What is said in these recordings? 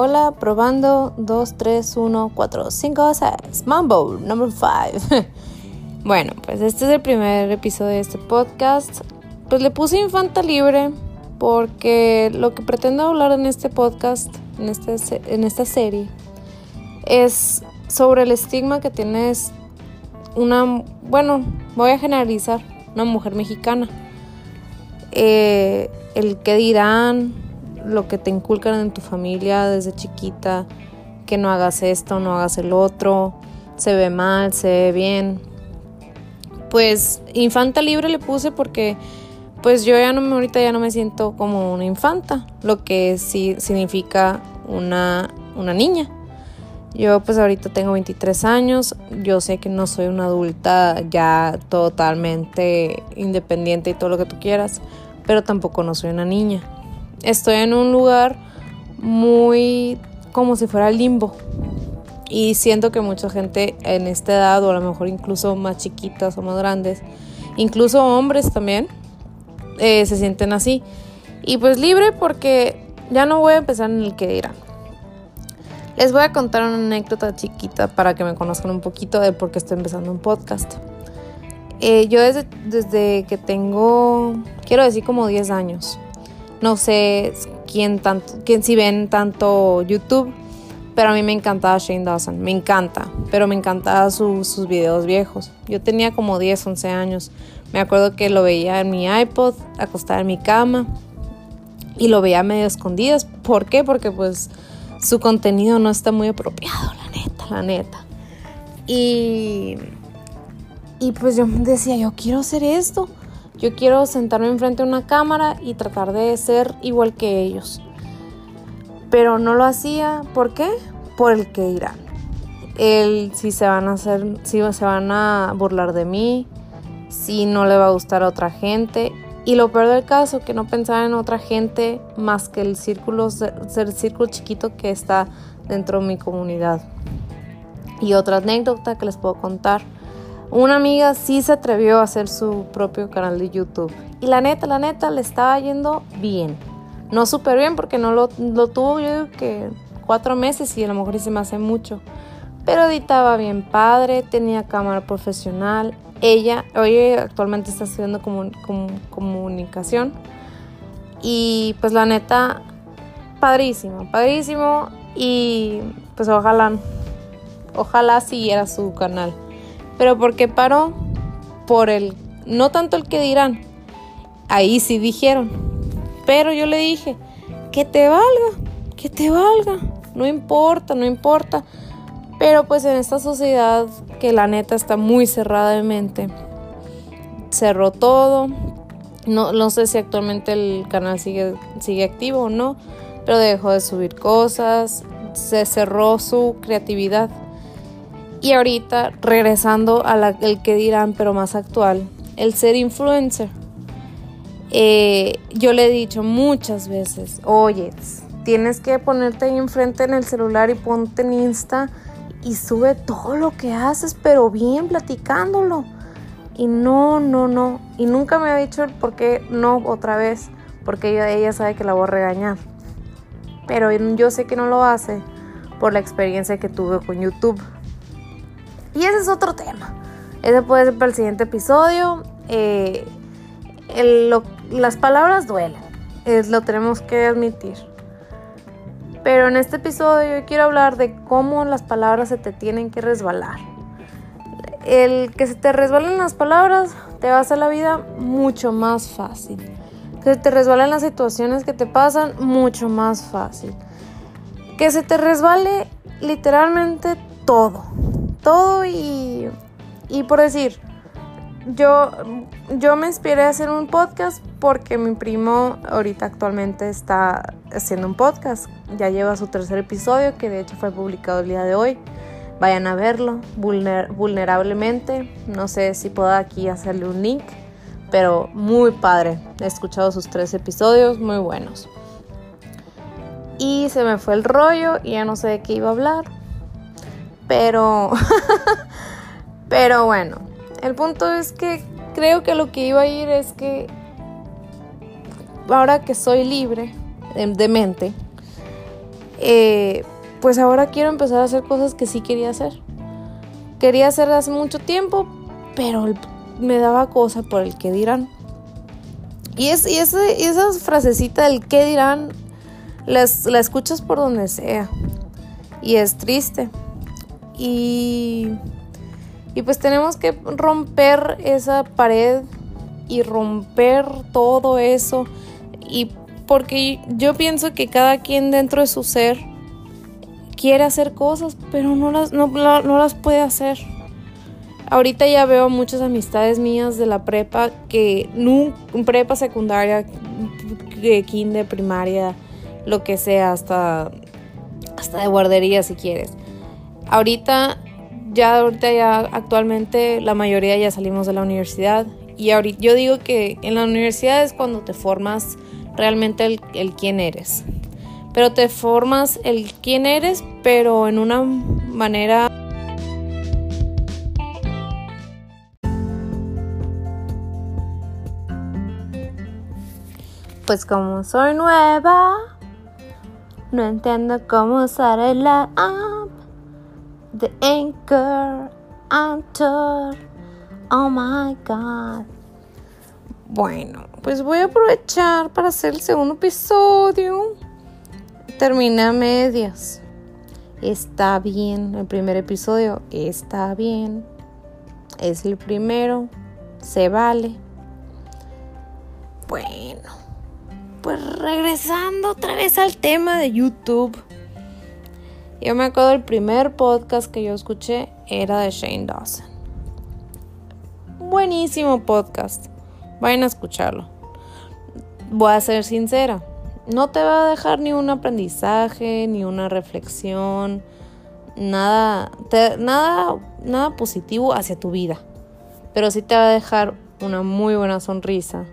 Hola, probando 2, 3, 1, 4, 5, 6. Mambo, number 5. bueno, pues este es el primer episodio de este podcast. Pues le puse Infanta Libre porque lo que pretendo hablar en este podcast, en, este, en esta serie, es sobre el estigma que tienes una, bueno, voy a generalizar, una mujer mexicana. Eh, el que dirán, lo que te inculcan en tu familia desde chiquita, que no hagas esto, no hagas el otro, se ve mal, se ve bien. Pues infanta libre le puse porque pues yo ya no ahorita ya no me siento como una infanta, lo que sí significa una, una niña. Yo pues ahorita tengo 23 años, yo sé que no soy una adulta ya totalmente independiente y todo lo que tú quieras, pero tampoco no soy una niña estoy en un lugar muy como si fuera limbo. Y siento que mucha gente en esta edad, o a lo mejor incluso más chiquitas o más grandes, incluso hombres también, eh, se sienten así. Y pues libre porque ya no voy a empezar en el que dirán. Les voy a contar una anécdota chiquita para que me conozcan un poquito de por qué estoy empezando un podcast. Eh, yo desde, desde que tengo, quiero decir como 10 años, no sé quién, tanto, quién si ven tanto YouTube, pero a mí me encantaba Shane Dawson, me encanta, pero me encantaban sus videos viejos. Yo tenía como 10, 11 años. Me acuerdo que lo veía en mi iPod, acostada en mi cama, y lo veía medio escondidas. ¿Por qué? Porque pues su contenido no está muy apropiado, la neta, la neta. Y, y pues yo decía, yo quiero hacer esto. Yo quiero sentarme enfrente de una cámara y tratar de ser igual que ellos. Pero no lo hacía, ¿por qué? Por el que dirán. El si se van a hacer, si se van a burlar de mí, si no le va a gustar a otra gente. Y lo peor del caso, que no pensaba en otra gente más que el círculo, el círculo chiquito que está dentro de mi comunidad. Y otra anécdota que les puedo contar una amiga sí se atrevió a hacer su propio canal de YouTube. Y la neta, la neta, le estaba yendo bien. No súper bien porque no lo, tuvo yo que cuatro meses y a lo mejor se me hace mucho. Pero editaba bien padre, tenía cámara profesional. Ella, hoy actualmente está estudiando comunicación. Y pues la neta, padrísimo, padrísimo. Y pues ojalá, ojalá siguiera su canal. Pero ¿por qué paró? Por el, no tanto el que dirán, ahí sí dijeron, pero yo le dije, que te valga, que te valga, no importa, no importa. Pero pues en esta sociedad que la neta está muy cerrada de mente, cerró todo. No, no sé si actualmente el canal sigue, sigue activo o no, pero dejó de subir cosas, se cerró su creatividad. Y ahorita, regresando a el que dirán, pero más actual, el ser influencer. Eh, yo le he dicho muchas veces, oye, tienes que ponerte ahí enfrente en el celular y ponte en Insta y sube todo lo que haces, pero bien platicándolo. Y no, no, no. Y nunca me ha dicho el por qué no otra vez, porque ella sabe que la voy a regañar. Pero yo sé que no lo hace por la experiencia que tuve con YouTube. Y ese es otro tema. Ese puede ser para el siguiente episodio. Eh, las palabras duelen. Es, lo tenemos que admitir. Pero en este episodio yo quiero hablar de cómo las palabras se te tienen que resbalar. El que se te resbalen las palabras te va a hacer la vida mucho más fácil. Que se te resbalen las situaciones que te pasan mucho más fácil. Que se te resbale literalmente todo y, por decir, yo, yo me inspiré a hacer un podcast porque mi primo ahorita actualmente está haciendo un podcast. Ya lleva su tercer episodio que de hecho fue publicado el día de hoy. Vayan a verlo vulnerablemente. No sé si puedo aquí hacerle un link, pero muy padre. He escuchado sus tres episodios, muy buenos. Y se me fue el rollo y ya no sé de qué iba a hablar. Pero, pero bueno, el punto es que creo que lo que iba a ir es que ahora que soy libre de mente, eh, pues ahora quiero empezar a hacer cosas que sí quería hacer. Quería hacer hace mucho tiempo, pero me daba cosa por el que dirán. Y, es, y, esa frasecita del qué dirán, la escuchas por donde sea. Y es triste. Y, y pues tenemos que romper esa pared y romper todo eso. Y porque yo pienso que cada quien dentro de su ser quiere hacer cosas, pero no las, no, las puede hacer. Ahorita ya veo muchas amistades mías de la prepa que nunca, prepa secundaria, de kinder, primaria, lo que sea, hasta, hasta de guardería si quieres. Ahorita, ya ahorita ya actualmente la mayoría ya salimos de la universidad y ahorita yo digo que en la universidad es cuando te formas realmente el, el quién eres. Pero te formas el quién eres, pero en una manera Pues como soy nueva, no entiendo cómo usar el app de Anchor, Anchor. Oh my god. Bueno, pues voy a aprovechar para hacer el segundo episodio. Termina a medias. Está bien, el primer episodio está bien. Es el primero. Se vale. Bueno, pues regresando otra vez al tema de YouTube. Yo me acuerdo el primer podcast que yo escuché era de Shane Dawson. Buenísimo podcast. Vayan a escucharlo. Voy a ser sincera. No te va a dejar ni un aprendizaje, ni una reflexión, nada, nada, nada positivo hacia tu vida. Pero sí te va a dejar una muy buena sonrisa.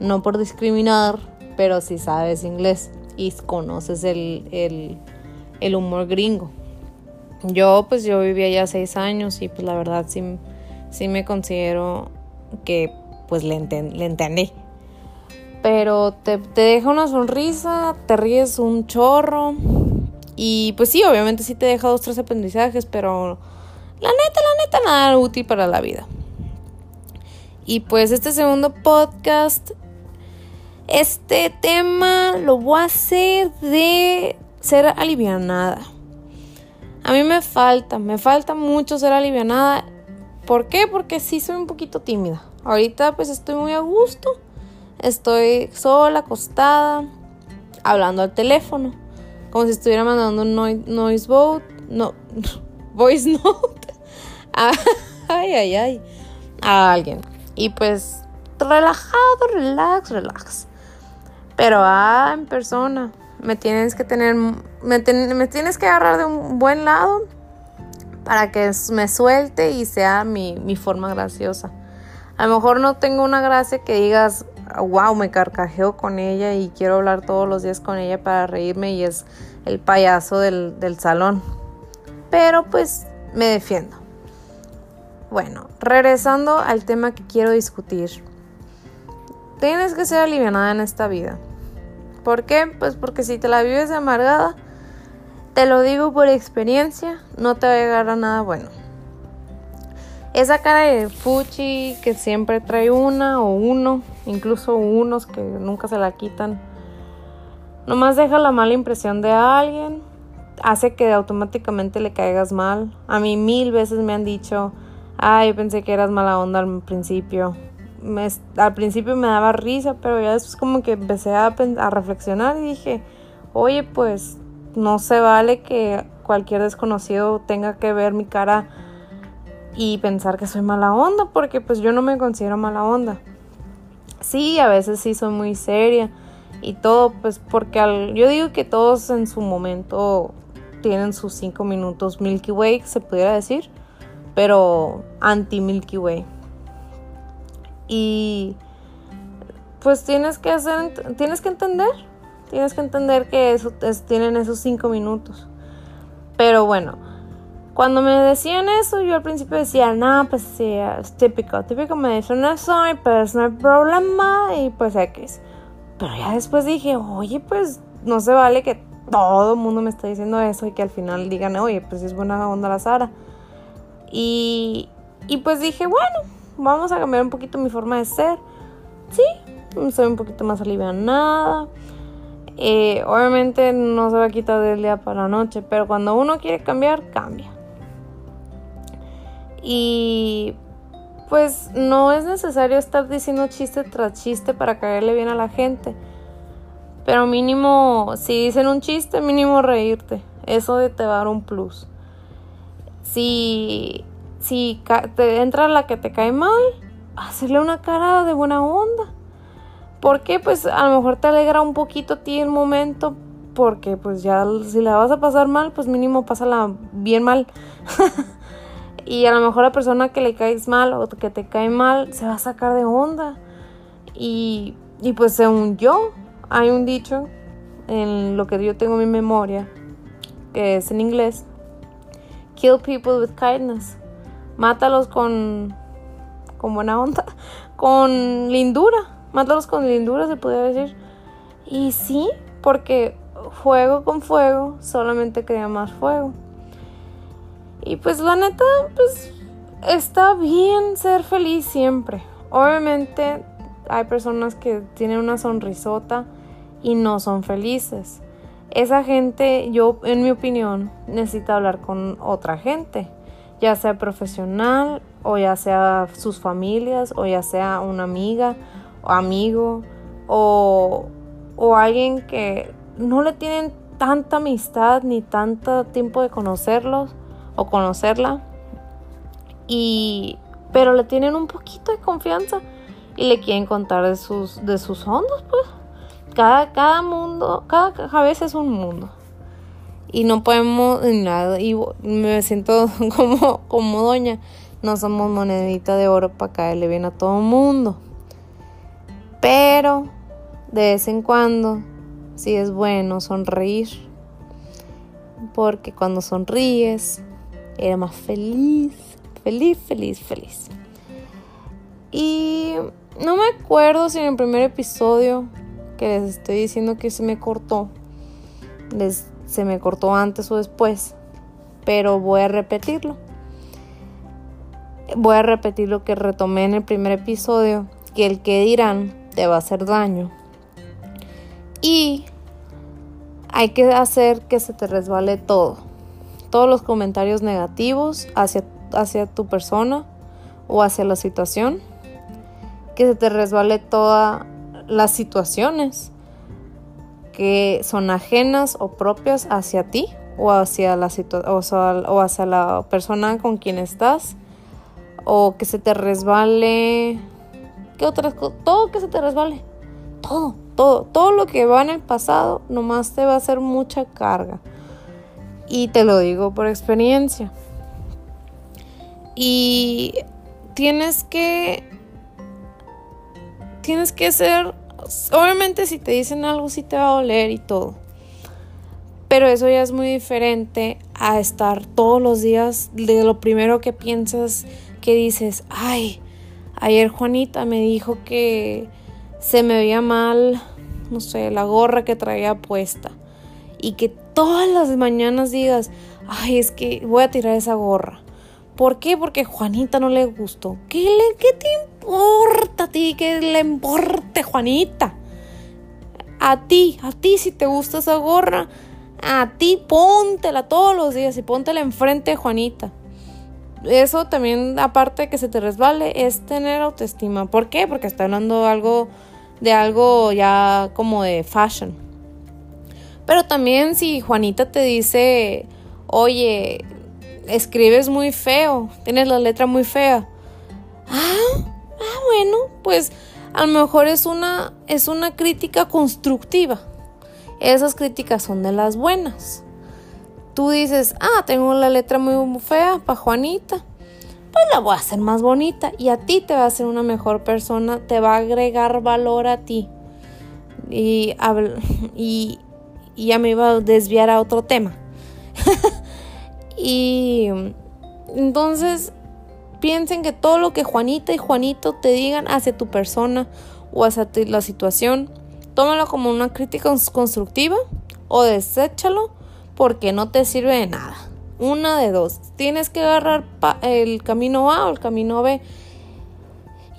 No por discriminar, pero si sabes inglés y conoces el, el, el humor gringo. Yo pues yo vivía ya seis años y pues la verdad sí, sí me considero que pues le, le entendí. Pero te, te, deja una sonrisa, te ríes un chorro. Y pues sí, obviamente sí te deja dos, tres aprendizajes, pero la neta, la neta, nada útil para la vida. Y pues este segundo podcast, este tema lo voy a hacer de ser alivianada. A mí me falta, me falta mucho ser alivianada. ¿Por qué? Porque sí soy un poquito tímida. Ahorita pues estoy muy a gusto. Estoy sola, acostada, hablando al teléfono. Como si estuviera mandando un noise vote. No, voice note. ay, ay, ay. A alguien. Y pues relajado, relax, relax. Pero ah, en persona. Me tienes que tener. Me, me tienes que agarrar de un buen lado para que me suelte y sea mi, mi forma graciosa. A lo mejor no tengo una gracia que digas, wow, me carcajeo con ella y quiero hablar todos los días con ella para reírme y es el payaso del, del salón. Pero pues me defiendo. Bueno, regresando al tema que quiero discutir. Tienes que ser alivianada en esta vida. ¿Por qué? Pues porque si te la vives amargada, te lo digo por experiencia, no te va a llegar a nada bueno. Esa cara de fuchi que siempre trae una o uno, incluso unos que nunca se la quitan, nomás deja la mala impresión de alguien, hace que automáticamente le caigas mal. A mí mil veces me han dicho, ay, pensé que eras mala onda al principio. Al principio me daba risa, pero ya después como que empecé a, a reflexionar y dije, oye, pues no se vale que cualquier desconocido tenga que ver mi cara y pensar que soy mala onda, porque pues yo no me considero mala onda. Sí, a veces sí soy muy seria y todo, pues porque al, yo digo que todos en su momento tienen sus cinco minutos Milky Way, se pudiera decir, pero anti Milky Way. Y pues tienes que hacer, tienes que entender, tienes que entender que eso tienen esos cinco minutos. Pero bueno, cuando me decían eso, yo al principio decía, no, pues sí, es típico, típico me dicen eso, y pues no hay problema, y pues X. Pero ya después dije, oye, pues no se vale que todo el mundo me está diciendo eso y que al final digan, oye, pues es buena onda la Sara. Y, y pues dije, bueno, vamos a cambiar un poquito mi forma de ser. Sí, soy un poquito más alivianada. Eh, obviamente no se va a quitar del día para la noche, pero cuando uno quiere cambiar, cambia. Y pues no es necesario estar diciendo chiste tras chiste para caerle bien a la gente. Pero mínimo, si dicen un chiste, mínimo reírte. Eso de te va a dar un plus. Si, si te entra la que te cae mal, hacerle una cara de buena onda. Porque pues a lo mejor te alegra un poquito a ti el momento. Porque pues ya si la vas a pasar mal, pues mínimo pásala bien mal. y a lo mejor la persona que le caes mal o que te cae mal se va a sacar de onda. Y, y pues según yo, hay un dicho en lo que yo tengo en mi memoria, que es en inglés, kill people with kindness. Mátalos con, con buena onda, con lindura. Mátalos con lindura, se podría decir. Y sí, porque fuego con fuego solamente crea más fuego. Y pues la neta, pues está bien ser feliz siempre. Obviamente hay personas que tienen una sonrisota y no son felices. Esa gente, yo en mi opinión, necesita hablar con otra gente, ya sea profesional o ya sea sus familias o ya sea una amiga o amigo o, o alguien que no le tienen tanta amistad ni tanto tiempo de conocerlos o conocerla y pero le tienen un poquito de confianza y le quieren contar de sus de sus hondos pues cada, cada mundo, cada cabeza es un mundo. Y no podemos nada. Y me siento como, como doña. No somos monedita de oro para caerle bien a todo el mundo. Pero de vez en cuando sí es bueno sonreír. Porque cuando sonríes, era más feliz. Feliz, feliz, feliz. Y no me acuerdo si en el primer episodio que les estoy diciendo que se me cortó, les, se me cortó antes o después, pero voy a repetirlo. Voy a repetir lo que retomé en el primer episodio, que el que dirán te va a hacer daño. Y hay que hacer que se te resbale todo. Todos los comentarios negativos hacia, hacia tu persona o hacia la situación. Que se te resbale toda las situaciones que son ajenas o propias hacia ti o hacia la, o, hacia la persona con quien estás o que se te resbale ¿qué otras todo que se te resbale todo, todo, todo lo que va en el pasado nomás te va a hacer mucha carga. Y te lo digo por experiencia. Y tienes que tienes que ser, obviamente si te dicen algo sí te va a doler y todo. Pero eso ya es muy diferente a estar todos los días de lo primero que piensas que dices, ay, ayer Juanita me dijo que se me veía mal, no sé, la gorra que traía puesta. Y que todas las mañanas digas, ay, es que voy a tirar esa gorra. ¿Por qué? Porque Juanita no le gustó. ¿Qué, le, qué importa a ti que le importe Juanita? A ti, a ti si te gusta esa gorra, a ti póntela todos los días y póntela enfrente de Juanita. Eso también, aparte de que se te resbale, es tener autoestima. ¿Por qué? Porque está hablando algo de algo ya como de fashion. Pero también si Juanita te dice, oye, escribes muy feo, tienes la letra muy fea. Ah, ah, bueno, pues a lo mejor es una, es una crítica constructiva. Esas críticas son de las buenas. Tú dices, ah, tengo la letra muy fea para Juanita. Pues la voy a hacer más bonita y a ti te va a hacer una mejor persona, te va a agregar valor a ti. Y, y, y ya me iba a desviar a otro tema. Y entonces piensen que todo lo que Juanita y Juanito te digan hacia tu persona o hacia la situación, tómalo como una crítica constructiva o deséchalo porque no te sirve de nada. Una de dos. Tienes que agarrar el camino A o el camino B.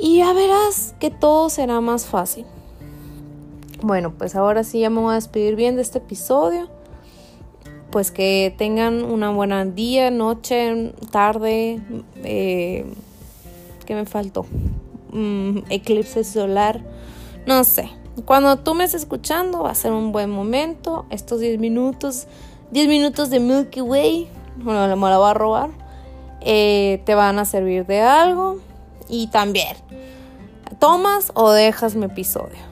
Y ya verás que todo será más fácil. Bueno, pues ahora sí ya me voy a despedir bien de este episodio. Pues que tengan una buena día, noche, tarde. Eh, ¿Qué me faltó? Mm, eclipse solar. No sé. Cuando tú me estés escuchando va a ser un buen momento. Estos 10 minutos, 10 minutos de Milky Way, bueno, me la voy a robar, eh, te van a servir de algo. Y también, tomas o dejas mi episodio.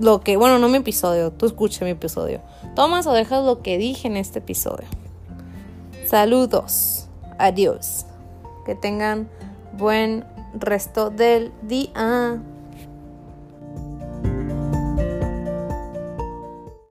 Lo que, bueno, no mi episodio, tú escucha mi episodio. Tomas o dejas lo que dije en este episodio. Saludos. Adiós. Que tengan buen resto del día.